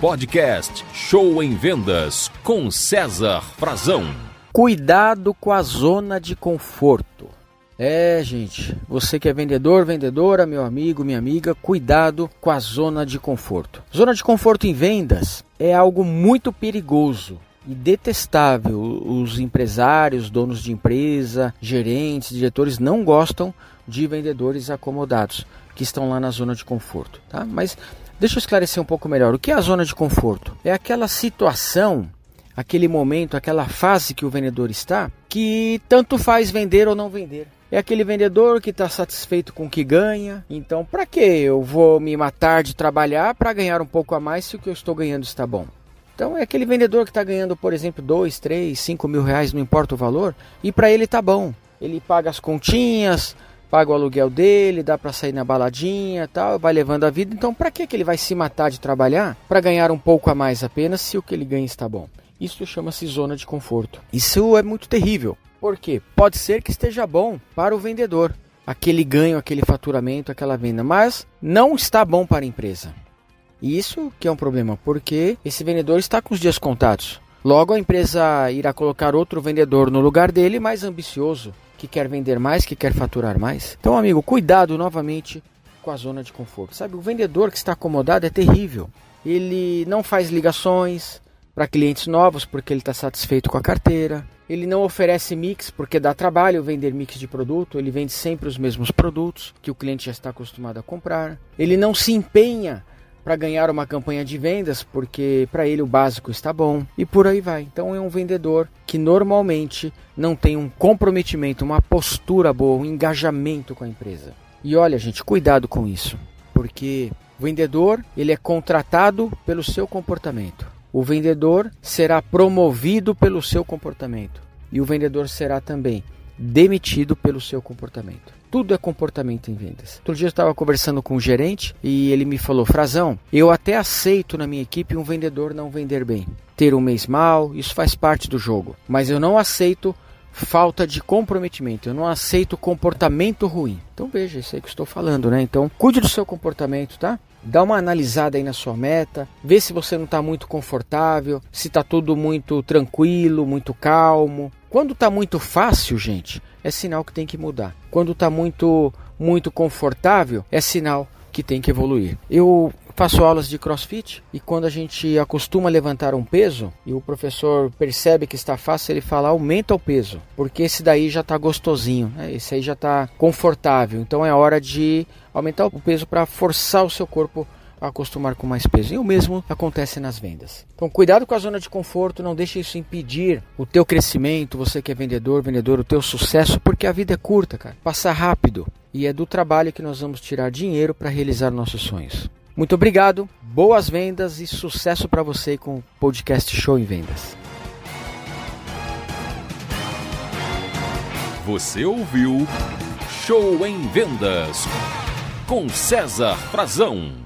Podcast Show em Vendas com César Frazão. Cuidado com a zona de conforto. É, gente, você que é vendedor, vendedora, meu amigo, minha amiga, cuidado com a zona de conforto. Zona de conforto em vendas é algo muito perigoso e detestável. Os empresários, donos de empresa, gerentes, diretores não gostam de vendedores acomodados que estão lá na zona de conforto, tá? Mas deixa eu esclarecer um pouco melhor. O que é a zona de conforto? É aquela situação, aquele momento, aquela fase que o vendedor está, que tanto faz vender ou não vender. É aquele vendedor que está satisfeito com o que ganha. Então, para que eu vou me matar de trabalhar para ganhar um pouco a mais se o que eu estou ganhando está bom? Então, é aquele vendedor que está ganhando, por exemplo, 2, 3, 5 mil reais, não importa o valor, e para ele está bom. Ele paga as continhas, paga o aluguel dele, dá para sair na baladinha, tal, vai levando a vida. Então, para que que ele vai se matar de trabalhar para ganhar um pouco a mais apenas se o que ele ganha está bom? Isso chama-se zona de conforto. Isso é muito terrível. Porque pode ser que esteja bom para o vendedor, aquele ganho, aquele faturamento, aquela venda, mas não está bom para a empresa. Isso que é um problema, porque esse vendedor está com os dias contados. Logo a empresa irá colocar outro vendedor no lugar dele, mais ambicioso, que quer vender mais, que quer faturar mais. Então, amigo, cuidado novamente com a zona de conforto. Sabe, o vendedor que está acomodado é terrível. Ele não faz ligações para clientes novos porque ele está satisfeito com a carteira. Ele não oferece mix porque dá trabalho vender mix de produto, ele vende sempre os mesmos produtos que o cliente já está acostumado a comprar. Ele não se empenha para ganhar uma campanha de vendas, porque para ele o básico está bom e por aí vai. Então é um vendedor que normalmente não tem um comprometimento, uma postura boa, um engajamento com a empresa. E olha, gente, cuidado com isso, porque o vendedor, ele é contratado pelo seu comportamento. O vendedor será promovido pelo seu comportamento e o vendedor será também demitido pelo seu comportamento. Tudo é comportamento em vendas. Outro dia eu estava conversando com um gerente e ele me falou: Frazão, eu até aceito na minha equipe um vendedor não vender bem. Ter um mês mal, isso faz parte do jogo. Mas eu não aceito falta de comprometimento, eu não aceito comportamento ruim. Então veja, isso aí que estou falando, né? Então cuide do seu comportamento, tá? Dá uma analisada aí na sua meta, vê se você não está muito confortável, se está tudo muito tranquilo, muito calmo. Quando está muito fácil, gente, é sinal que tem que mudar. Quando está muito muito confortável, é sinal que tem que evoluir. Eu faço aulas de crossfit e quando a gente acostuma levantar um peso e o professor percebe que está fácil, ele fala aumenta o peso, porque esse daí já está gostosinho, né? esse aí já está confortável. Então é hora de aumentar o peso para forçar o seu corpo a acostumar com mais peso. E o mesmo acontece nas vendas. Então, cuidado com a zona de conforto, não deixe isso impedir o teu crescimento, você que é vendedor, vendedor, o teu sucesso, porque a vida é curta, cara. Passa rápido e é do trabalho que nós vamos tirar dinheiro para realizar nossos sonhos. Muito obrigado, boas vendas e sucesso para você com o podcast Show em Vendas. Você ouviu Show em Vendas com César Frazão.